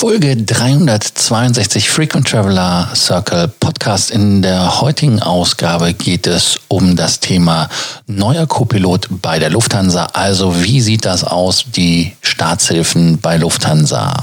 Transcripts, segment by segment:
Folge 362 Frequent Traveler Circle Podcast. In der heutigen Ausgabe geht es um das Thema neuer Copilot bei der Lufthansa. Also wie sieht das aus, die Staatshilfen bei Lufthansa?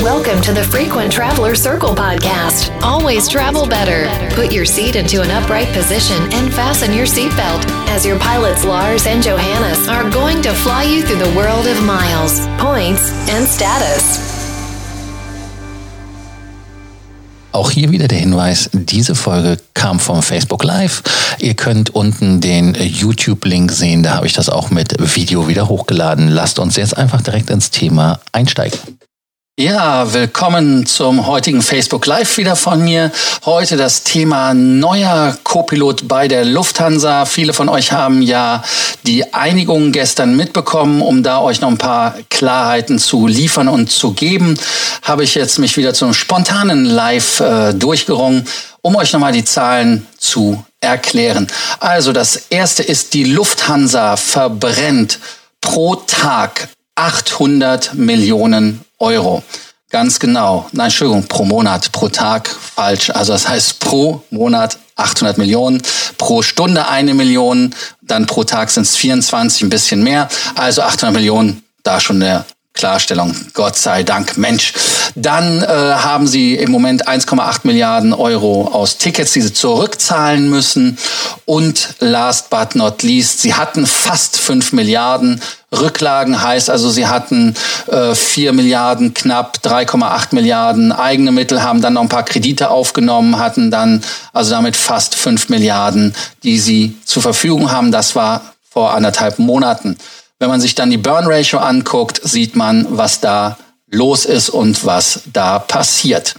Welcome to the Frequent Traveler Circle podcast. Always travel better. Put your seat into an upright position and fasten your seatbelt as your pilots Lars and Johannes are going to fly you through the world of miles, points, and status. Auch hier wieder der Hinweis, diese Folge kam vom Facebook Live. Ihr könnt unten den YouTube-Link sehen, da habe ich das auch mit Video wieder hochgeladen. Lasst uns jetzt einfach direkt ins Thema einsteigen. Ja, willkommen zum heutigen Facebook Live wieder von mir. Heute das Thema neuer Copilot bei der Lufthansa. Viele von euch haben ja die Einigung gestern mitbekommen, um da euch noch ein paar Klarheiten zu liefern und zu geben, habe ich jetzt mich wieder zum spontanen Live äh, durchgerungen, um euch nochmal die Zahlen zu erklären. Also das erste ist, die Lufthansa verbrennt pro Tag 800 Millionen Euro. Ganz genau. Nein, Entschuldigung, pro Monat, pro Tag, falsch. Also das heißt pro Monat 800 Millionen, pro Stunde eine Million, dann pro Tag sind es 24, ein bisschen mehr. Also 800 Millionen, da schon der Klarstellung, Gott sei Dank, Mensch. Dann äh, haben sie im Moment 1,8 Milliarden Euro aus Tickets, die sie zurückzahlen müssen. Und last but not least, sie hatten fast 5 Milliarden Rücklagen, heißt also, sie hatten äh, 4 Milliarden, knapp 3,8 Milliarden eigene Mittel, haben dann noch ein paar Kredite aufgenommen, hatten dann also damit fast 5 Milliarden, die sie zur Verfügung haben. Das war vor anderthalb Monaten. Wenn man sich dann die Burn Ratio anguckt, sieht man, was da los ist und was da passiert.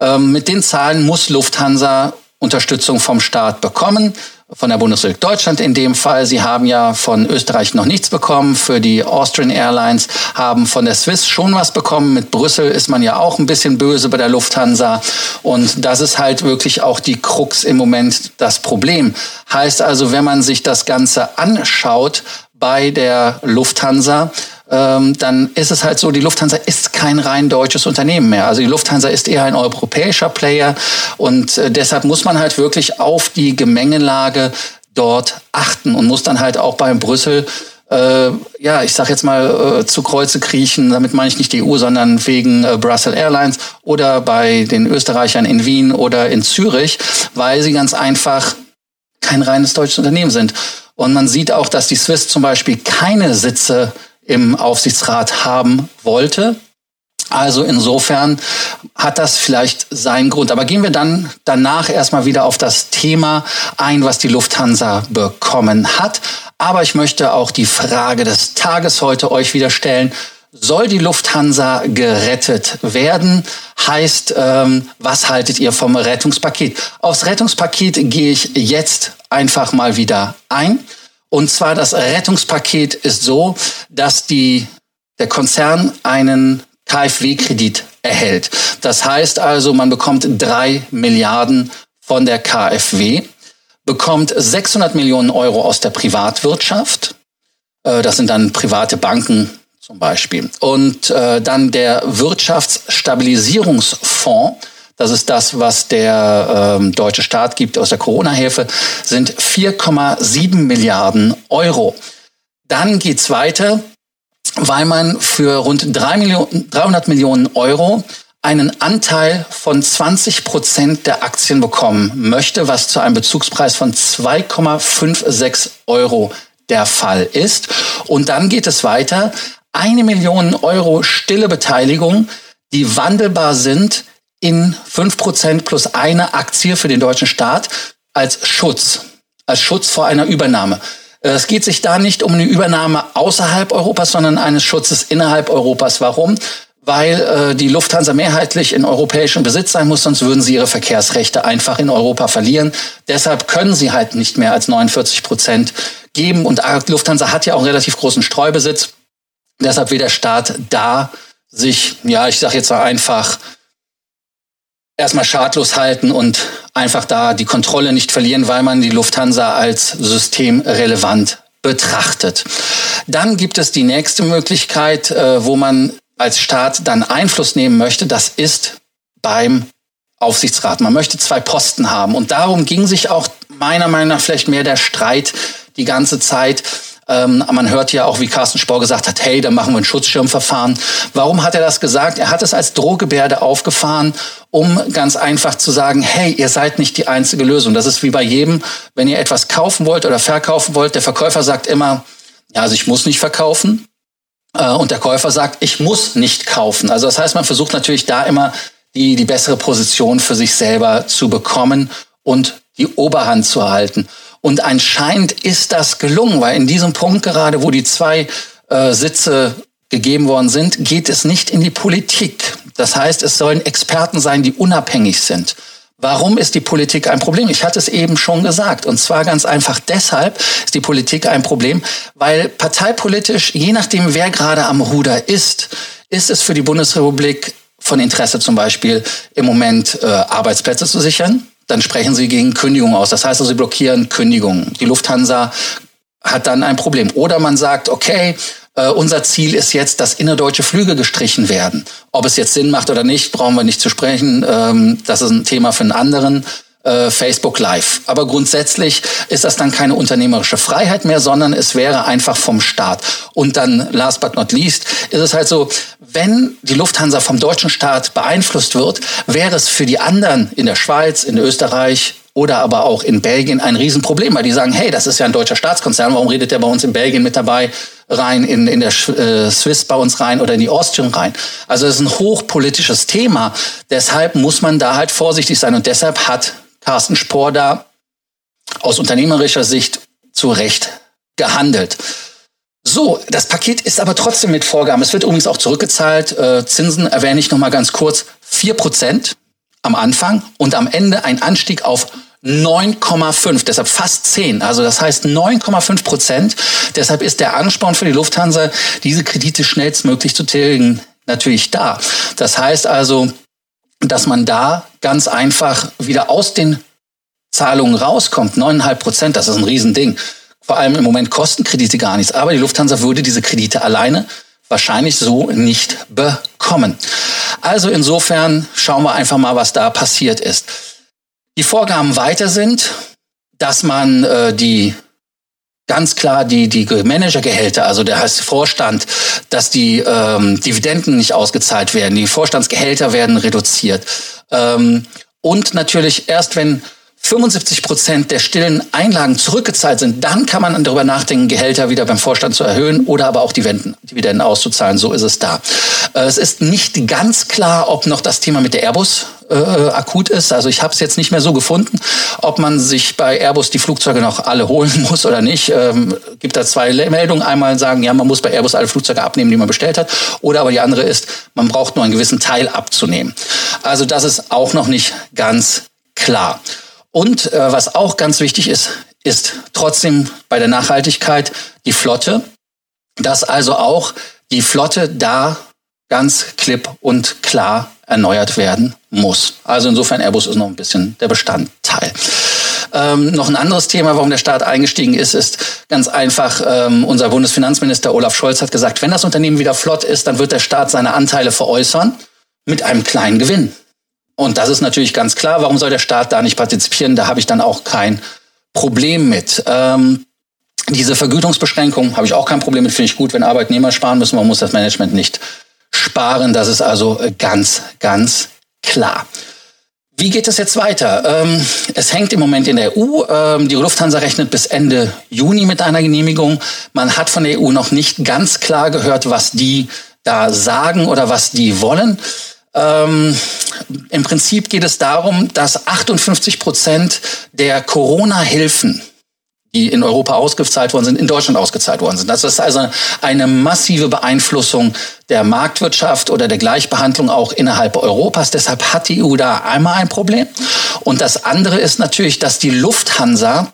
Ähm, mit den Zahlen muss Lufthansa Unterstützung vom Staat bekommen, von der Bundesrepublik Deutschland in dem Fall. Sie haben ja von Österreich noch nichts bekommen. Für die Austrian Airlines haben von der Swiss schon was bekommen. Mit Brüssel ist man ja auch ein bisschen böse bei der Lufthansa. Und das ist halt wirklich auch die Krux im Moment das Problem. Heißt also, wenn man sich das Ganze anschaut, bei der Lufthansa, ähm, dann ist es halt so, die Lufthansa ist kein rein deutsches Unternehmen mehr. Also die Lufthansa ist eher ein europäischer Player und äh, deshalb muss man halt wirklich auf die Gemengelage dort achten und muss dann halt auch beim Brüssel äh, ja, ich sag jetzt mal, äh, zu Kreuze kriechen, damit meine ich nicht die EU, sondern wegen äh, Brussels Airlines oder bei den Österreichern in Wien oder in Zürich, weil sie ganz einfach kein reines deutsches Unternehmen sind. Und man sieht auch, dass die Swiss zum Beispiel keine Sitze im Aufsichtsrat haben wollte. Also insofern hat das vielleicht seinen Grund. Aber gehen wir dann danach erstmal wieder auf das Thema ein, was die Lufthansa bekommen hat. Aber ich möchte auch die Frage des Tages heute euch wieder stellen. Soll die Lufthansa gerettet werden? Heißt, ähm, was haltet ihr vom Rettungspaket? Aufs Rettungspaket gehe ich jetzt einfach mal wieder ein. Und zwar das Rettungspaket ist so, dass die, der Konzern einen KfW-Kredit erhält. Das heißt also, man bekommt drei Milliarden von der KfW, bekommt 600 Millionen Euro aus der Privatwirtschaft. Äh, das sind dann private Banken zum Beispiel. Und äh, dann der Wirtschaftsstabilisierungsfonds das ist das, was der ähm, deutsche Staat gibt aus der Corona-Hilfe, sind 4,7 Milliarden Euro. Dann geht's weiter, weil man für rund 3 Millionen, 300 Millionen Euro einen Anteil von 20 Prozent der Aktien bekommen möchte, was zu einem Bezugspreis von 2,56 Euro der Fall ist. Und dann geht es weiter. Eine Million Euro stille Beteiligung, die wandelbar sind in 5% plus eine Aktie für den deutschen Staat als Schutz, als Schutz vor einer Übernahme. Es geht sich da nicht um eine Übernahme außerhalb Europas, sondern eines Schutzes innerhalb Europas. Warum? Weil äh, die Lufthansa mehrheitlich in europäischem Besitz sein muss, sonst würden sie ihre Verkehrsrechte einfach in Europa verlieren. Deshalb können sie halt nicht mehr als 49 Prozent geben. Und Lufthansa hat ja auch einen relativ großen Streubesitz. Deshalb will der Staat da sich, ja, ich sage jetzt mal einfach, erstmal schadlos halten und einfach da die Kontrolle nicht verlieren, weil man die Lufthansa als systemrelevant betrachtet. Dann gibt es die nächste Möglichkeit, äh, wo man als Staat dann Einfluss nehmen möchte, das ist beim Aufsichtsrat. Man möchte zwei Posten haben. Und darum ging sich auch meiner Meinung nach vielleicht mehr der Streit die ganze Zeit. Ähm, man hört ja auch, wie Carsten Spohr gesagt hat, hey, da machen wir ein Schutzschirmverfahren. Warum hat er das gesagt? Er hat es als Drohgebärde aufgefahren, um ganz einfach zu sagen, hey, ihr seid nicht die einzige Lösung. Das ist wie bei jedem, wenn ihr etwas kaufen wollt oder verkaufen wollt. Der Verkäufer sagt immer, ja, also ich muss nicht verkaufen. Äh, und der Käufer sagt, ich muss nicht kaufen. Also das heißt, man versucht natürlich da immer die, die bessere Position für sich selber zu bekommen und die Oberhand zu erhalten. Und anscheinend ist das gelungen, weil in diesem Punkt gerade, wo die zwei äh, Sitze gegeben worden sind, geht es nicht in die Politik. Das heißt, es sollen Experten sein, die unabhängig sind. Warum ist die Politik ein Problem? Ich hatte es eben schon gesagt. Und zwar ganz einfach deshalb ist die Politik ein Problem, weil parteipolitisch, je nachdem, wer gerade am Ruder ist, ist es für die Bundesrepublik von Interesse zum Beispiel im Moment äh, Arbeitsplätze zu sichern dann sprechen sie gegen Kündigung aus. Das heißt also, sie blockieren Kündigungen. Die Lufthansa hat dann ein Problem. Oder man sagt, okay, äh, unser Ziel ist jetzt, dass innerdeutsche Flüge gestrichen werden. Ob es jetzt Sinn macht oder nicht, brauchen wir nicht zu sprechen. Ähm, das ist ein Thema für einen anderen äh, Facebook Live. Aber grundsätzlich ist das dann keine unternehmerische Freiheit mehr, sondern es wäre einfach vom Staat. Und dann, last but not least, ist es halt so, wenn die Lufthansa vom deutschen Staat beeinflusst wird, wäre es für die anderen in der Schweiz, in Österreich, oder aber auch in Belgien ein Riesenproblem, weil die sagen, hey, das ist ja ein deutscher Staatskonzern, warum redet der bei uns in Belgien mit dabei rein, in, in der äh, Swiss bei uns rein oder in die Austrian rein? Also es ist ein hochpolitisches Thema, deshalb muss man da halt vorsichtig sein und deshalb hat Carsten Spohr da aus unternehmerischer Sicht zu Recht gehandelt. So, das Paket ist aber trotzdem mit Vorgaben. Es wird übrigens auch zurückgezahlt. Äh, Zinsen erwähne ich nochmal ganz kurz. vier Prozent am Anfang und am Ende ein Anstieg auf 9,5, deshalb fast 10. Also das heißt 9,5 Prozent. Deshalb ist der Ansporn für die Lufthansa, diese Kredite schnellstmöglich zu tilgen, natürlich da. Das heißt also, dass man da ganz einfach wieder aus den Zahlungen rauskommt. Neuneinhalb Prozent, das ist ein Riesending. Vor allem im Moment kosten Kredite gar nichts. Aber die Lufthansa würde diese Kredite alleine wahrscheinlich so nicht bekommen. Also insofern schauen wir einfach mal, was da passiert ist. Die Vorgaben weiter sind, dass man äh, die ganz klar die, die Managergehälter, also der heißt Vorstand, dass die ähm, Dividenden nicht ausgezahlt werden, die Vorstandsgehälter werden reduziert. Ähm, und natürlich erst wenn 75 Prozent der stillen Einlagen zurückgezahlt sind, dann kann man darüber nachdenken, Gehälter wieder beim Vorstand zu erhöhen oder aber auch Dividenden auszuzahlen. So ist es da. Äh, es ist nicht ganz klar, ob noch das Thema mit der Airbus äh, akut ist. Also ich habe es jetzt nicht mehr so gefunden, ob man sich bei Airbus die Flugzeuge noch alle holen muss oder nicht. Ähm, gibt da zwei Meldungen. Einmal sagen, ja, man muss bei Airbus alle Flugzeuge abnehmen, die man bestellt hat. Oder aber die andere ist, man braucht nur einen gewissen Teil abzunehmen. Also das ist auch noch nicht ganz klar. Und äh, was auch ganz wichtig ist, ist trotzdem bei der Nachhaltigkeit die Flotte, dass also auch die Flotte da ganz klipp und klar erneuert werden muss. Also insofern Airbus ist noch ein bisschen der Bestandteil. Ähm, noch ein anderes Thema, warum der Staat eingestiegen ist, ist ganz einfach, ähm, unser Bundesfinanzminister Olaf Scholz hat gesagt, wenn das Unternehmen wieder flott ist, dann wird der Staat seine Anteile veräußern mit einem kleinen Gewinn. Und das ist natürlich ganz klar. Warum soll der Staat da nicht partizipieren? Da habe ich dann auch kein Problem mit. Ähm, diese Vergütungsbeschränkung habe ich auch kein Problem mit. Finde ich gut, wenn Arbeitnehmer sparen müssen. Man muss das Management nicht sparen. Das ist also ganz, ganz klar. Wie geht es jetzt weiter? Ähm, es hängt im Moment in der EU. Ähm, die Lufthansa rechnet bis Ende Juni mit einer Genehmigung. Man hat von der EU noch nicht ganz klar gehört, was die da sagen oder was die wollen. Ähm, Im Prinzip geht es darum, dass 58 Prozent der Corona-Hilfen, die in Europa ausgezahlt worden sind, in Deutschland ausgezahlt worden sind. Das ist also eine massive Beeinflussung der Marktwirtschaft oder der Gleichbehandlung auch innerhalb Europas. Deshalb hat die EU da einmal ein Problem. Und das andere ist natürlich, dass die Lufthansa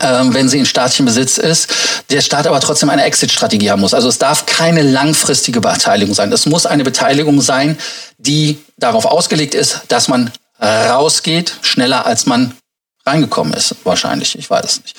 ähm, wenn sie in staatlichem Besitz ist, der Staat aber trotzdem eine Exit-Strategie haben muss. Also es darf keine langfristige Beteiligung sein. Es muss eine Beteiligung sein, die darauf ausgelegt ist, dass man rausgeht, schneller als man reingekommen ist, wahrscheinlich. Ich weiß es nicht.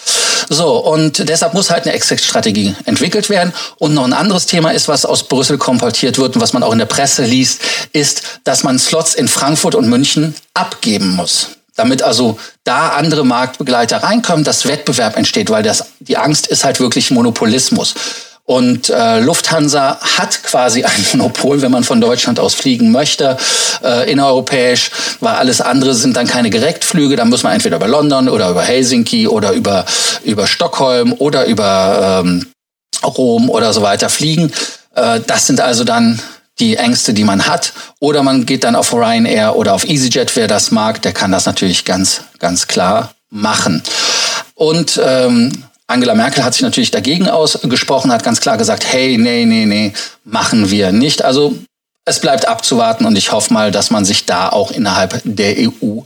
So, und deshalb muss halt eine Exit-Strategie entwickelt werden. Und noch ein anderes Thema ist, was aus Brüssel komportiert wird und was man auch in der Presse liest, ist, dass man Slots in Frankfurt und München abgeben muss. Damit also da andere Marktbegleiter reinkommen, dass Wettbewerb entsteht, weil das, die Angst ist halt wirklich Monopolismus. Und äh, Lufthansa hat quasi ein Monopol, wenn man von Deutschland aus fliegen möchte, äh, innereuropäisch, weil alles andere sind dann keine Direktflüge. Da muss man entweder über London oder über Helsinki oder über, über Stockholm oder über ähm, Rom oder so weiter fliegen. Äh, das sind also dann die Ängste, die man hat. Oder man geht dann auf Ryanair oder auf EasyJet, wer das mag, der kann das natürlich ganz, ganz klar machen. Und ähm, Angela Merkel hat sich natürlich dagegen ausgesprochen, hat ganz klar gesagt, hey, nee, nee, nee, machen wir nicht. Also es bleibt abzuwarten und ich hoffe mal, dass man sich da auch innerhalb der EU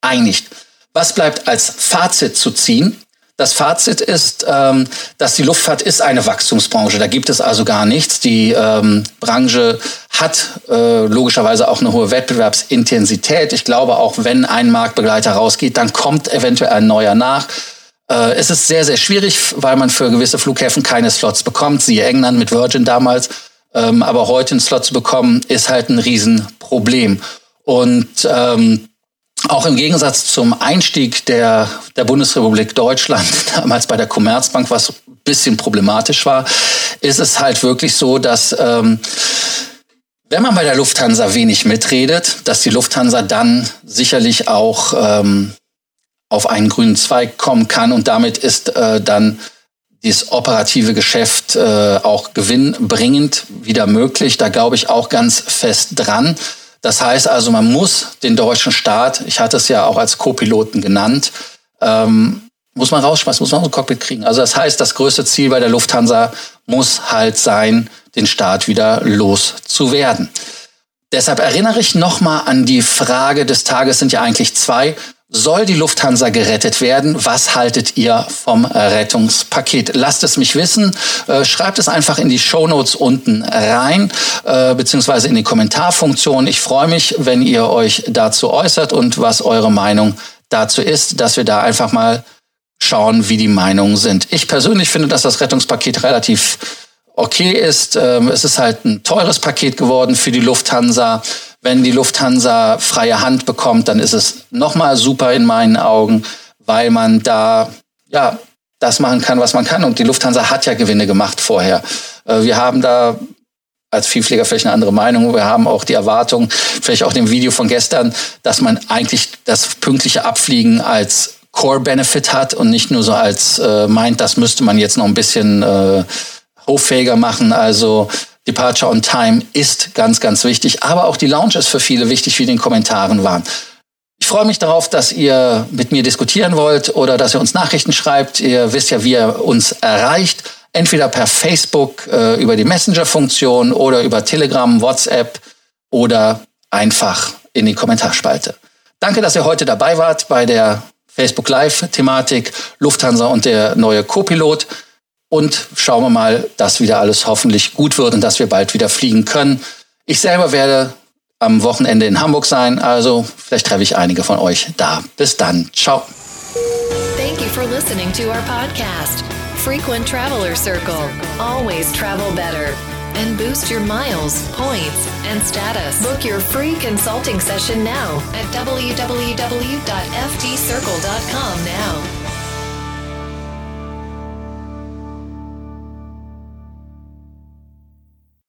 einigt. Was bleibt als Fazit zu ziehen? Das Fazit ist, ähm, dass die Luftfahrt ist eine Wachstumsbranche. Da gibt es also gar nichts. Die ähm, Branche hat äh, logischerweise auch eine hohe Wettbewerbsintensität. Ich glaube, auch wenn ein Marktbegleiter rausgeht, dann kommt eventuell ein neuer nach. Äh, es ist sehr, sehr schwierig, weil man für gewisse Flughäfen keine Slots bekommt. Siehe England mit Virgin damals. Ähm, aber heute einen Slot zu bekommen, ist halt ein Riesenproblem. Und ähm, auch im Gegensatz zum Einstieg der, der Bundesrepublik Deutschland, damals bei der Commerzbank, was ein bisschen problematisch war, ist es halt wirklich so, dass ähm, wenn man bei der Lufthansa wenig mitredet, dass die Lufthansa dann sicherlich auch ähm, auf einen grünen Zweig kommen kann und damit ist äh, dann dieses operative Geschäft äh, auch gewinnbringend wieder möglich. Da glaube ich auch ganz fest dran. Das heißt also, man muss den deutschen Staat, ich hatte es ja auch als Co-Piloten genannt, ähm, muss man rausschmeißen, muss man aus dem Cockpit kriegen. Also das heißt, das größte Ziel bei der Lufthansa muss halt sein, den Staat wieder loszuwerden. Deshalb erinnere ich nochmal an die Frage des Tages, sind ja eigentlich zwei. Soll die Lufthansa gerettet werden? Was haltet ihr vom Rettungspaket? Lasst es mich wissen. Äh, schreibt es einfach in die Shownotes unten rein, äh, beziehungsweise in die Kommentarfunktion. Ich freue mich, wenn ihr euch dazu äußert und was eure Meinung dazu ist, dass wir da einfach mal schauen, wie die Meinungen sind. Ich persönlich finde, dass das Rettungspaket relativ okay ist. Ähm, es ist halt ein teures Paket geworden für die Lufthansa. Wenn die Lufthansa freie Hand bekommt, dann ist es nochmal super in meinen Augen, weil man da ja das machen kann, was man kann. Und die Lufthansa hat ja Gewinne gemacht vorher. Äh, wir haben da als Vielflieger vielleicht eine andere Meinung. Wir haben auch die Erwartung, vielleicht auch dem Video von gestern, dass man eigentlich das pünktliche Abfliegen als Core-Benefit hat und nicht nur so als äh, meint, das müsste man jetzt noch ein bisschen äh, hoffähiger machen. Also Departure on Time ist ganz, ganz wichtig. Aber auch die Lounge ist für viele wichtig, wie in den Kommentaren waren. Ich freue mich darauf, dass ihr mit mir diskutieren wollt oder dass ihr uns Nachrichten schreibt. Ihr wisst ja, wie ihr uns erreicht. Entweder per Facebook äh, über die Messenger-Funktion oder über Telegram, WhatsApp oder einfach in die Kommentarspalte. Danke, dass ihr heute dabei wart bei der Facebook Live-Thematik Lufthansa und der neue Co-Pilot. Und schauen wir mal, dass wieder alles hoffentlich gut wird und dass wir bald wieder fliegen können. Ich selber werde am Wochenende in Hamburg sein, also vielleicht treffe ich einige von euch da. Bis dann. Ciao. Thank you for listening to our podcast. Frequent Traveler Circle. Always travel better. And boost your miles, points, and status. Book your free consulting session now at www.ftcircle.com now.